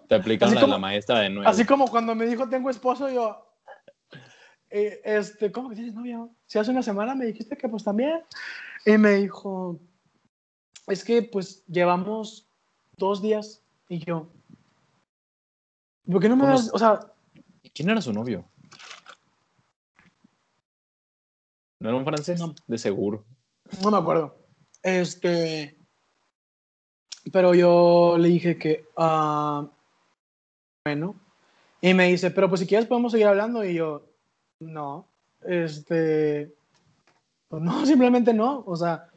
Te aplican la de como- la maestra de nuevo. así como cuando me dijo tengo esposo, yo, eh, este, ¿cómo que tienes novio? Si hace una semana me dijiste que pues también. Y me dijo, es que pues llevamos dos días. Y yo, ¿por qué no me o sea, ¿Quién era su novio? ¿No era un francés? No. De seguro. No me acuerdo. Este. Pero yo le dije que. ah, bueno. Y me dice, pero pues si quieres podemos seguir hablando. Y yo, no. Este. Pues no, <laughs> simplemente no. O sea,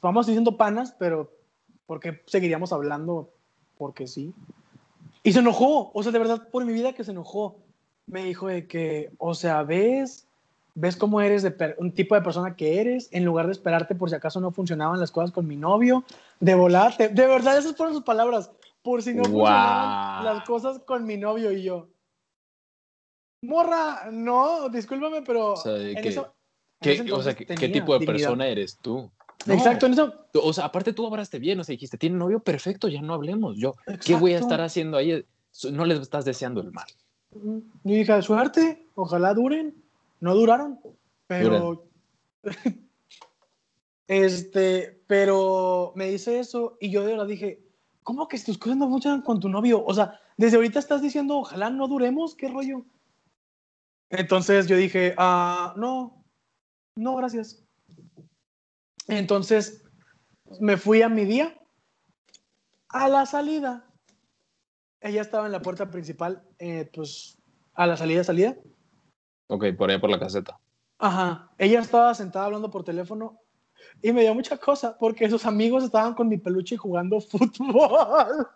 vamos diciendo panas, pero ¿por qué seguiríamos hablando? Porque sí. Y se enojó. O sea, de verdad, por mi vida que se enojó. Me dijo de que, o sea, ves ves cómo eres de un tipo de persona que eres, en lugar de esperarte por si acaso no funcionaban las cosas con mi novio, de volarte, de verdad esas fueron sus palabras, por si no funcionaban Guau. las cosas con mi novio y yo. Morra, no, discúlpame, pero O sea, de en que- eso- en ¿Qué, ese o sea, ¿qué, qué tipo de dignidad. persona eres tú? No. Exacto, en eso. O sea, aparte tú obraste bien, o sea, dijiste, tiene novio perfecto, ya no hablemos. Yo, ¿qué voy a exacto. estar haciendo ahí? No les estás deseando el mal. Yo dije, suerte, ojalá duren. No duraron, pero. <laughs> este, pero me dice eso y yo de verdad dije, ¿cómo que si tus cosas no funcionan con tu novio? O sea, desde ahorita estás diciendo, ojalá no duremos, ¿qué rollo? Entonces yo dije, ah, no, no, gracias. Entonces me fui a mi día. A la salida, ella estaba en la puerta principal, eh, pues a la salida, salida. Ok, por ahí por la caseta. Ajá. Ella estaba sentada hablando por teléfono y me dio mucha cosa porque sus amigos estaban con mi peluche jugando <laughs> fútbol.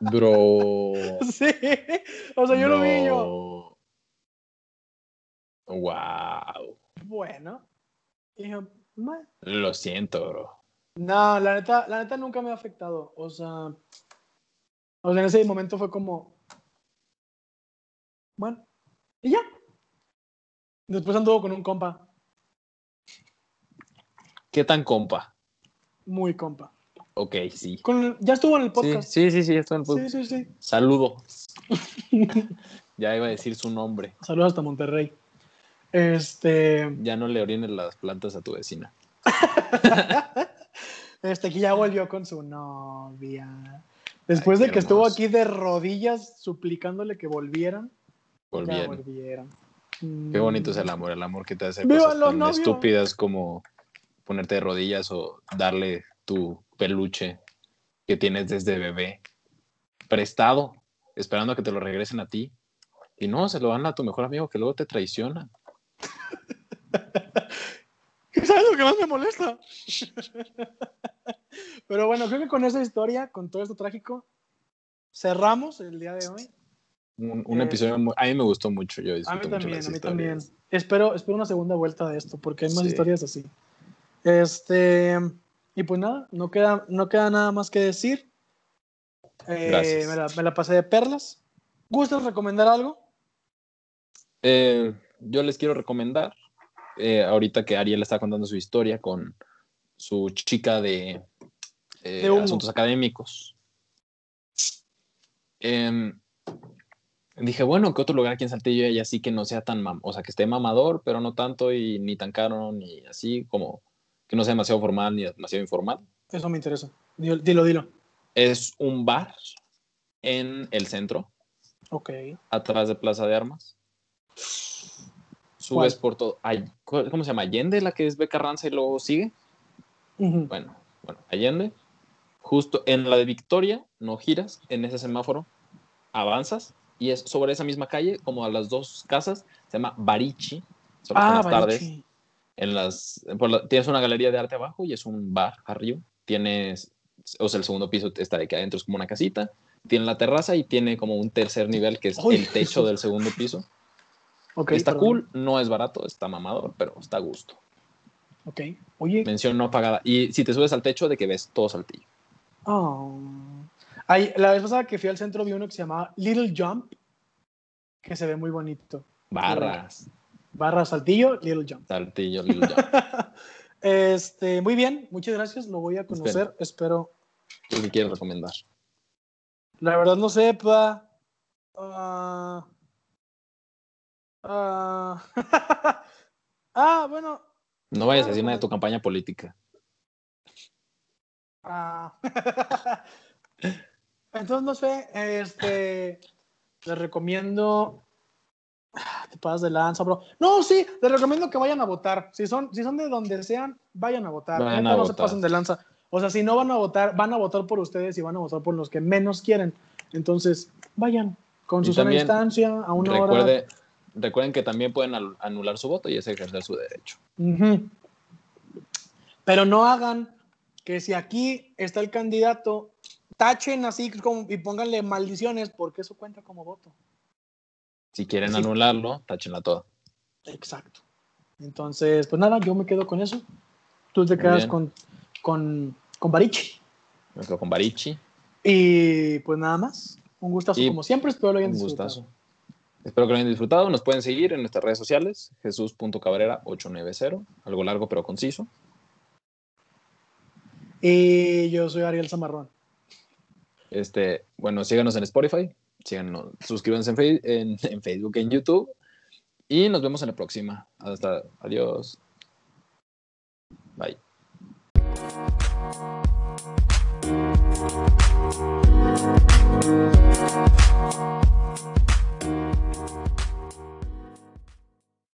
Bro. <laughs> Sí. O sea, yo lo vi yo. Wow. Bueno. Y yo. Lo siento, bro. No, la neta, la neta nunca me ha afectado. O sea, o sea, en ese momento fue como, bueno, y ya. Después anduvo con un compa, ¿Qué tan compa? muy compa. Ok, sí. Con, ya estuvo en el Sí, podcast. sí, sí, sí, esto en el Sí, podcast. sí, sí. Saludo. <laughs> ya iba a decir su nombre. Saludos hasta Monterrey. Este, Ya no le orines las plantas a tu vecina. <laughs> este aquí ya volvió con su novia. Después Ay, de que estuvo aquí de rodillas suplicándole que volvieran, ya Volvieron. Qué bonito es el amor, el amor que te hace ¡Viva cosas tan novios! estúpidas como ponerte de rodillas o darle tu peluche que tienes desde bebé prestado, esperando a que te lo regresen a ti. Y no, se lo dan a tu mejor amigo que luego te traiciona. <laughs> ¿Sabes lo que más me molesta? <laughs> Pero bueno, creo que con esa historia, con todo esto trágico, cerramos el día de hoy. Un, un Eh, episodio, muy- a mí me gustó mucho. Yo A mí mucho también, las a mí también. Espero, espero una segunda vuelta de esto, porque hay más Sí. historias así. Este, y pues nada, no queda, no queda nada más que decir. Eh, me, la, me la pasé de perlas. ¿Gustas recomendar algo? Eh, yo les quiero recomendar, eh, ahorita que Ariel está contando su historia con su chica de, eh, De asuntos académicos. Em, dije, bueno, ¿qué otro lugar aquí en Saltillo hay así que no sea tan, mam o sea, que esté mamador, pero no tanto y ni tan caro, ni así, como que no sea demasiado formal ni demasiado informal? Eso me interesa. Dilo, dilo. dilo. Es un bar en el centro, Ok. atrás de Plaza de Armas. Subes por todo. ay, ¿Cómo se llama? Allende, la que es Beca Ranza y luego sigue. Bueno, bueno, Allende. Justo en la de Victoria, no giras, en ese semáforo avanzas y es sobre esa misma calle, como a las dos casas, se llama Barichi. En Ah, las tardes. En las, la- tienes una galería de arte abajo y es un bar arriba. Tienes, o sea, el segundo piso está de que adentro es como una casita. Tiene la terraza y tiene como un tercer nivel que es Uy, el techo del segundo piso. <laughs> Ok, está perdón. cool, no es barato, está mamador, pero está a gusto. Ok. Oye. Mención no pagada. Y si te subes al techo, de que ves todo Saltillo. Oh. La vez pasada que fui al centro vi uno que se llamaba Little Jump, que se ve muy bonito. Barras, Barra Saltillo, Little Jump. Saltillo, Little Jump. <laughs> Este, muy bien, muchas gracias, lo voy a conocer, espero. ¿Tú qué quieres recomendar? La verdad no sé, pa. Ah. Ah. <laughs> Ah, bueno. No vayas a decir nada de tu campaña política. Ah. <laughs> Entonces, no sé, este, les recomiendo, Ah, te pasas de lanza, bro. No, sí, les recomiendo que vayan a votar. Si son, si son de donde sean, vayan a votar. Vayan Neta, a no se pasen de lanza. O sea, si no van a votar, van a votar por ustedes y van a votar por los que menos quieren. Entonces, vayan con su sana distancia, a una hora. Recuerde, recuerden que también pueden anular su voto y es ejercer su derecho. Pero no hagan que si aquí está el candidato, tachen así como, y pónganle maldiciones porque eso cuenta como voto. Si quieren anularlo, táchenla toda. Exacto. Entonces, pues nada, yo me quedo con eso. Tú te quedas con, con, con Barichi. Me quedo con Barichi. Y pues nada más. Un gustazo Y como siempre. Espero lo hayan Un disfrutado. gustazo. Espero que lo hayan disfrutado. Nos pueden seguir en nuestras redes sociales, jesús.cabrera890, algo largo pero conciso. Y yo soy Ariel Zamarrón. Este, bueno, síganos en Spotify, síganos, suscríbanse en, en, <laughs> en Facebook, en YouTube y nos vemos en la próxima. Hasta, adiós. Bye.